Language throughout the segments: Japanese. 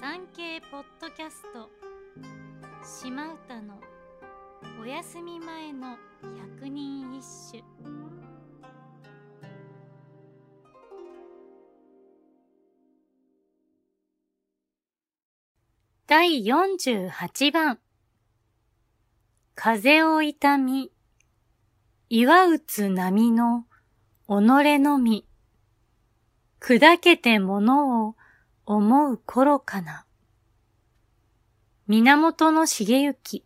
産経ポッドキャスト。島唄のお休み前の百人一首。第48番。風を痛み岩打つ波の己のみ。砕けて物を思う頃かな。源の茂行。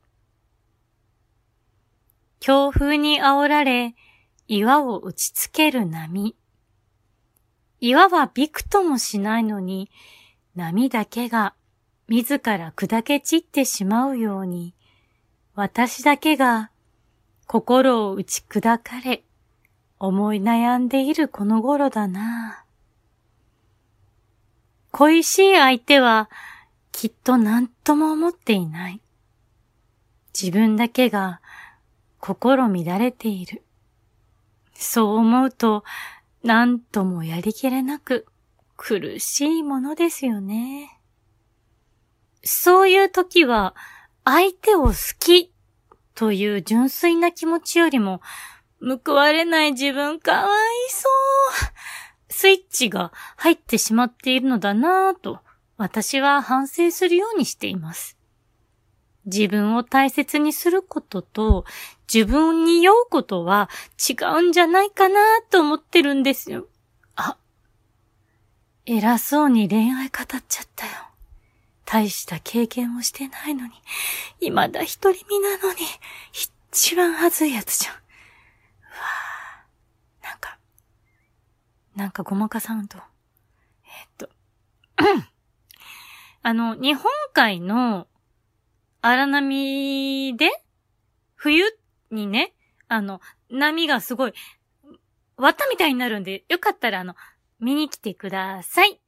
強風に煽られ、岩を打ちつける波。岩はびくともしないのに、波だけが自ら砕け散ってしまうように、私だけが心を打ち砕かれ、思い悩んでいるこの頃だな。恋しい相手はきっと何とも思っていない。自分だけが心乱れている。そう思うと何ともやりきれなく苦しいものですよね。そういう時は相手を好きという純粋な気持ちよりも報われない自分かわいそう。スイッチが入ってしまっているのだなぁと、私は反省するようにしています。自分を大切にすることと、自分に酔うことは違うんじゃないかなと思ってるんですよ。あ、偉そうに恋愛語っちゃったよ。大した経験をしてないのに、未だ一人身なのに、一番恥ずいやつじゃん。なんかごまかさんと。えっと、あの、日本海の荒波で、冬にね、あの、波がすごい、割ったみたいになるんで、よかったらあの、見に来てください。